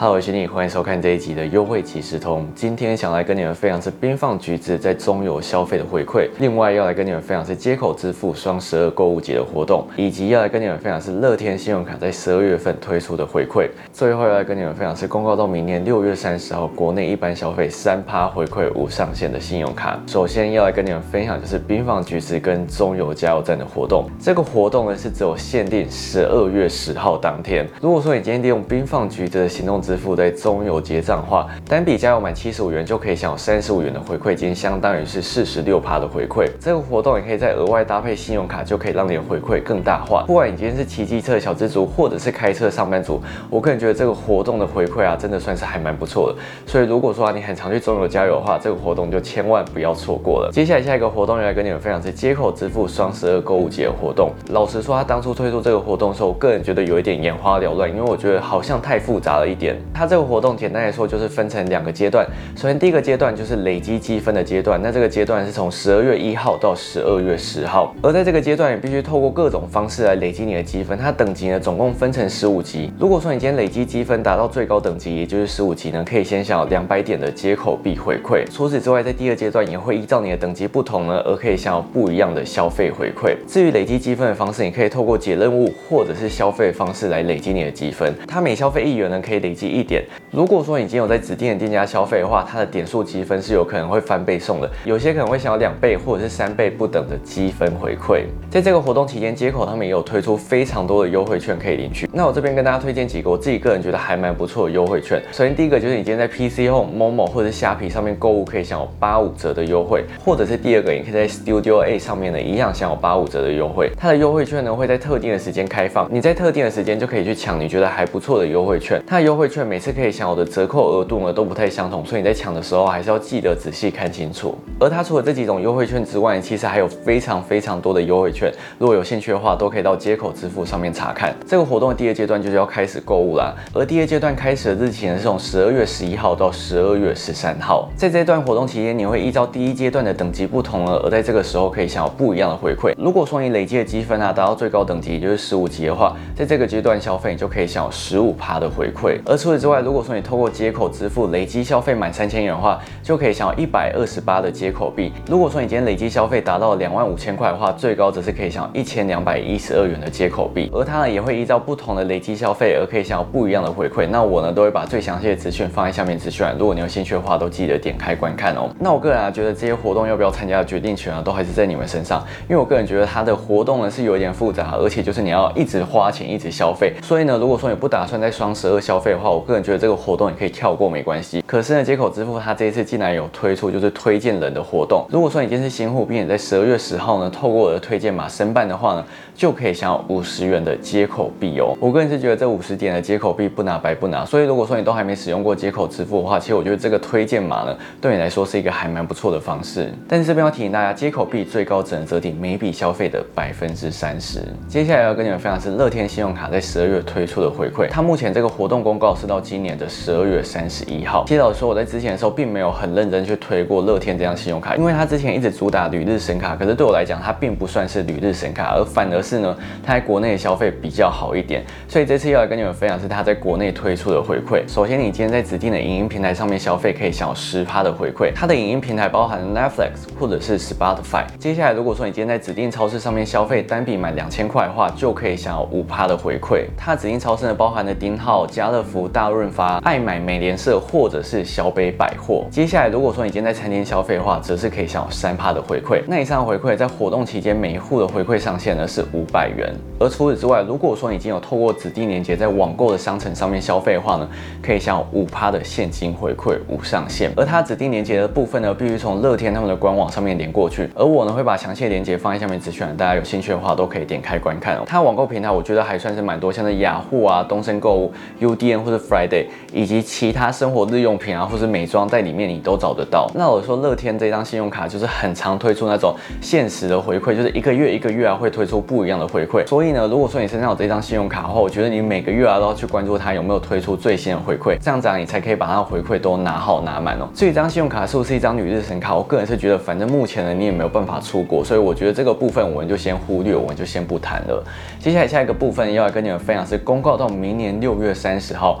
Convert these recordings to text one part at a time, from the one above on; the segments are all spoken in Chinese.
Hello，我是你，欢迎收看这一集的优惠即时通。今天想来跟你们分享是冰放橘子在中游消费的回馈，另外要来跟你们分享是接口支付双十二购物节的活动，以及要来跟你们分享是乐天信用卡在十二月份推出的回馈。最后要来跟你们分享是公告到明年六月三十号，国内一般消费三趴回馈无上限的信用卡。首先要来跟你们分享就是冰放橘子跟中油加油站的活动。这个活动呢是只有限定十二月十号当天。如果说你今天利用冰放橘子的行动支付在中油结账话，单笔加油满七十五元就可以享有三十五元的回馈金，相当于是四十六趴的回馈。这个活动也可以再额外搭配信用卡，就可以让你的回馈更大化。不管你今天是骑机车小资族，或者是开车上班族，我个人觉得这个活动的回馈啊，真的算是还蛮不错的。所以如果说啊你很常去中油加油的话，这个活动就千万不要错过了。接下来下一个活动要来跟你们分享是接口支付双十二购物节活动。老实说，他当初推出这个活动的时候，我个人觉得有一点眼花缭乱，因为我觉得好像太复杂了一点。它这个活动简单来说就是分成两个阶段。首先第一个阶段就是累积积分的阶段，那这个阶段是从十二月一号到十二月十号。而在这个阶段，你必须透过各种方式来累积你的积分。它等级呢总共分成十五级。如果说你今天累积积分达到最高等级，也就是十五级呢，可以先享有两百点的接口币回馈。除此之外，在第二阶段也会依照你的等级不同呢，而可以享有不一样的消费回馈。至于累积积分的方式，你可以透过解任务或者是消费方式来累积你的积分。它每消费一元呢，可以累积一点。如果说你今天有在指定的店家消费的话，它的点数积分是有可能会翻倍送的，有些可能会享有两倍或者是三倍不等的积分回馈。在这个活动期间，接口他们也有推出非常多的优惠券可以领取。那我这边跟大家推荐几个我自己个人觉得还蛮不错的优惠券。首先第一个就是你今天在 PC Home、Momo 或者虾皮上面购物可以享有八五折的优惠，或者是第二个，你可以在 Studio A 上面呢一样享有八五折的优惠。它的优惠券呢会在特定的时间开放，你在特定的时间就可以去抢你觉得还不错的优惠券。它的优惠券每次可以享有的折扣额度呢都不太相同，所以你在抢的时候还是要记得仔细看清楚。而它除了这几种优惠券之外，其实还有非常非常多的优惠券，如果有兴趣的话，都可以到接口支付上面查看。这个活动的第二阶段就是要开始购物啦，而第二阶段开始的日期呢是从十二月十一号到十二月十三号。在这段活动期间，你会依照第一阶段的等级不同呢，而在这个时候可以享有不一样的回馈。如果说你累积的积分啊达到最高等级，也就是十五级的话，在这个阶段消费你就可以享有十五趴的回馈。而除此之外，如果说你透过接口支付累积消费满三千元的话，就可以享有一百二十八的接口币。如果说你今天累积消费达到两万五千块的话，最高则是可以享有一千两百一十二元的接口币。而它呢也会依照不同的累积消费而可以享有不一样的回馈。那我呢都会把最详细的资讯放在下面资讯栏，如果你有兴趣的话，都记得点开观看哦。那我个人啊觉得这些活动要不要参加的决定权啊都还是在你们身上，因为我个人觉得它的活动呢是有一点复杂，而且就是你要一直花钱一直消费。所以呢，如果说你不打算在双十二消费的话，我个人觉得这个活动你可以跳过没关系。可是呢，接口支付它这一次竟然有推出就是推荐人的活动。如果说你今天是新户，并且在十二月十号呢透过我的推荐码申办的话呢，就可以享有五十元的接口币哦。我个人是觉得这五十点的接口币不拿白不拿。所以如果说你都还没使用过接口支付的话，其实我觉得这个推荐码呢对你来说是一个还蛮不错的方式。但是这边要提醒大家，接口币最高只能折抵每笔消费的百分之三十。接下来要跟你们分享是乐天信用卡在十二月推出的回馈。它目前这个活动公告是到今年的十二月三十一号。其实老实说，我在之前的时候并没有很认真去推过乐天这张信用卡，因为它之前一直主打旅日神卡，可是对我来讲，它并不算是旅日神卡，而反而是呢，它在国内消费比较好一点。所以这次要来跟你们分享是它在国内推出的回馈。首先，你今天在指定的影音平台上面消费，可以享有十趴的回馈。它的影音平台包含 Netflix 或者是 Spotify。接下来，如果说你今天在指定超市上面消费，单笔满两千块的话，就可以享有五趴的回馈。它指定超市呢，包含了丁浩、家乐福、大润发、爱买、美联社或者是小北百货。接下来，如果说你今天在餐厅消费的话，则是可以享有三趴的回馈。那以上回馈在活动期间每一户的回馈上限呢是五百元。而除此之外，如果说你已经有透过指定链接在网购的商城上面消费的话呢，可以享有五趴的现金回馈无上限。而它指定链接的部分呢，必须从乐天他们的官网上面连过去。而我呢会把详细的链接放在下面资讯栏，大家有兴趣的话都可以点开观看哦。它网购平台我觉得还算是蛮多，像是雅虎啊、东森购物、UDN 或者 Friday，以及其他生活日用品啊或是美妆在里面你都找得到。那我说乐天这张信用卡就是很常推出那种限时的回馈，就是一个月一个月啊会推出不一样的回馈。所以呢，如果说你身上有这张信用卡的话，我觉得你每个月啊都要去关注它有没有推出最新的回馈，这样子啊你才可以把它的回馈都拿好拿满哦。至于这张信用卡是不是一张旅日神卡，我个人是觉得反正目前呢你也没有办法出国，所以我觉得这个部分我们就先忽略，我们就先不谈了。接下来下一个部分要来跟你们分享是公告到明年六月三十号。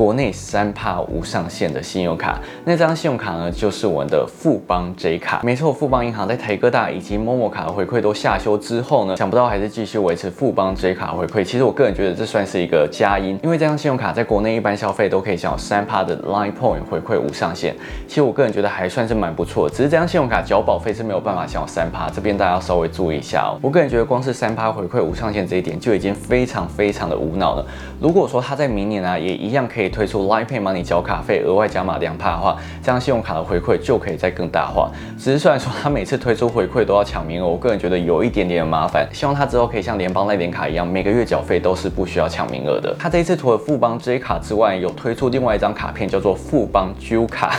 国内三趴无上限的信用卡。那张信用卡呢，就是我们的富邦 J 卡。没错，富邦银行在台哥大以及 MOMO 卡的回馈都下修之后呢，想不到还是继续维持富邦 J 卡回馈。其实我个人觉得这算是一个佳音，因为这张信用卡在国内一般消费都可以享有三趴的 Line Point 回馈无上限。其实我个人觉得还算是蛮不错，只是这张信用卡缴保费是没有办法享有三趴，这边大家要稍微注意一下哦。我个人觉得光是三趴回馈无上限这一点就已经非常非常的无脑了。如果说他在明年啊也一样可以推出 Line Pay 帮你缴卡费额外加码两趴的话，这张信用卡的回馈就可以再更大化。只是虽然说他每次推出回馈都要抢名额，我个人觉得有一点点麻烦。希望他之后可以像联邦赖点卡一样，每个月缴费都是不需要抢名额的。他这一次除了富邦 J 卡之外，有推出另外一张卡片叫做富邦 J 卡。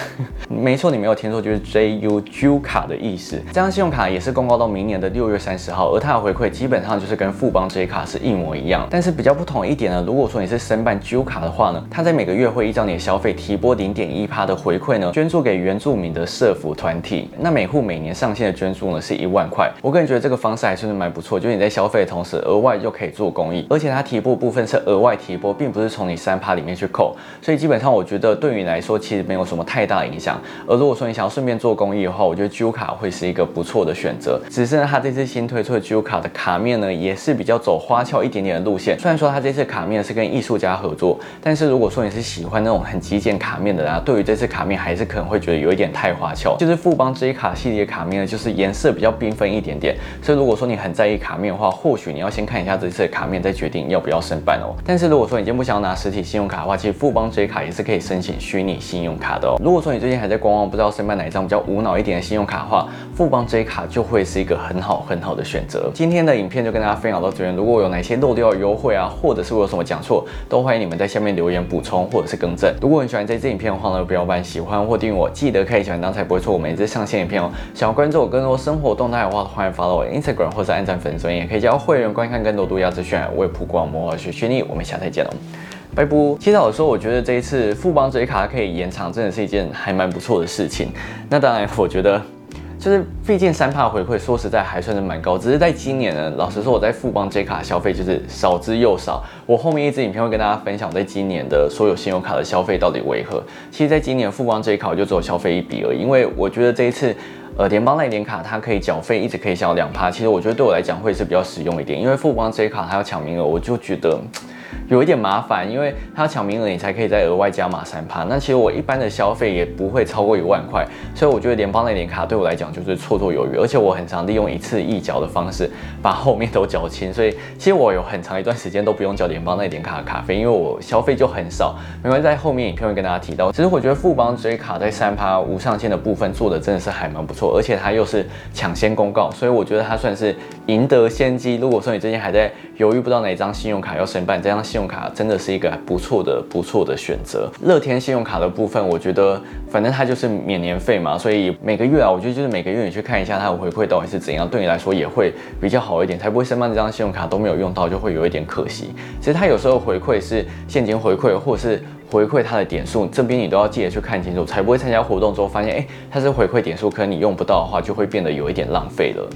没错，你没有听错，就是 J U J 卡的意思。这张信用卡也是公告到明年的六月三十号，而它的回馈基本上就是跟富邦 J 卡是一模一样。但是比较不同一点呢，如果说你是申办 J 卡的话呢，它在每个月会依照你的消费提拨零点一趴的回馈呢，捐助给原住民的社福团体。那每户每年上限的捐助呢是一万块。我个人觉得这个方式还是蛮不错，就是你在消费的同时，额外就可以做公益，而且它提拨部分是额外提拨，并不是从你三趴里面去扣。所以基本上我觉得对于你来说其实没有什么太大影响。而如果说你想要顺便做公益的话，我觉得 J 卡会是一个不错的选择。只是呢，它这次新推出的 J 卡的卡面呢，也是比较走花俏一点点的路线。虽然说它这次卡面是跟艺术家合作，但是如果说你是喜欢那种很极简卡面的人，对于这次卡面还是可能会觉得有一点太花俏。就是富邦 J 卡系列卡面呢，就是颜色比较缤纷一点点。所以如果说你很在意卡面的话，或许你要先看一下这次的卡面，再决定要不要申办哦。但是如果说你今天不想要拿实体信用卡的话，其实富邦 J 卡也是可以申请虚拟信用卡的哦。如果说你最近还在观望，不知道申办哪一张比较无脑一点的信用卡的话，富邦 J 卡就会是一个很好很好的选择。今天的影片就跟大家分享到这边。如果有哪些漏掉的优惠啊，或者是我有什么讲错，都欢迎你们在下面留言补充或者是更正。如果你喜欢这支影片的话呢，不要忘喜欢或订阅我，记得开启小铃铛才不会错过每支上线影片哦。想要关注我更多生活动态的话，欢迎 follow 我 Instagram 或者按赞粉丝，也可以加入会员观看更多独家资讯。我也曝光魔法学训练，我们下次见喽。拜拜。其实老实说，我觉得这一次富邦这一卡可以延长，真的是一件还蛮不错的事情。那当然，我觉得就是毕竟三帕回馈，说实在还算是蛮高。只是在今年呢，老实说，我在富邦 J 卡消费就是少之又少。我后面一支影片会跟大家分享，在今年的所有信用卡的消费到底为何。其实，在今年富邦 J 卡就只有消费一笔而已，因为我觉得这一次。呃，联邦那点卡它可以缴费，一直可以享两趴。其实我觉得对我来讲会是比较实用一点，因为富邦 J 卡它要抢名额，我就觉得。有一点麻烦，因为他抢名额，你才可以再额外加码三趴。那其实我一般的消费也不会超过一万块，所以我觉得联邦那点卡对我来讲就是绰绰有余。而且我很常利用一次一缴的方式把后面都缴清，所以其实我有很长一段时间都不用缴联邦那点卡的卡费，因为我消费就很少。没关系，在后面影片会跟大家提到。其实我觉得富邦追卡在三趴无上限的部分做的真的是还蛮不错，而且它又是抢先公告，所以我觉得它算是赢得先机。如果说你最近还在犹豫不知道哪一张信用卡要申办，这样信用卡真的是一个不错的、不错的选择。乐天信用卡的部分，我觉得反正它就是免年费嘛，所以每个月啊，我觉得就是每个月你去看一下它的回馈到底是怎样，对你来说也会比较好一点，才不会申办这张信用卡都没有用到，就会有一点可惜。其实它有时候回馈是现金回馈，或者是回馈它的点数，这边你都要记得去看清楚，才不会参加活动之后发现，哎，它是回馈点数，可能你用不到的话，就会变得有一点浪费了。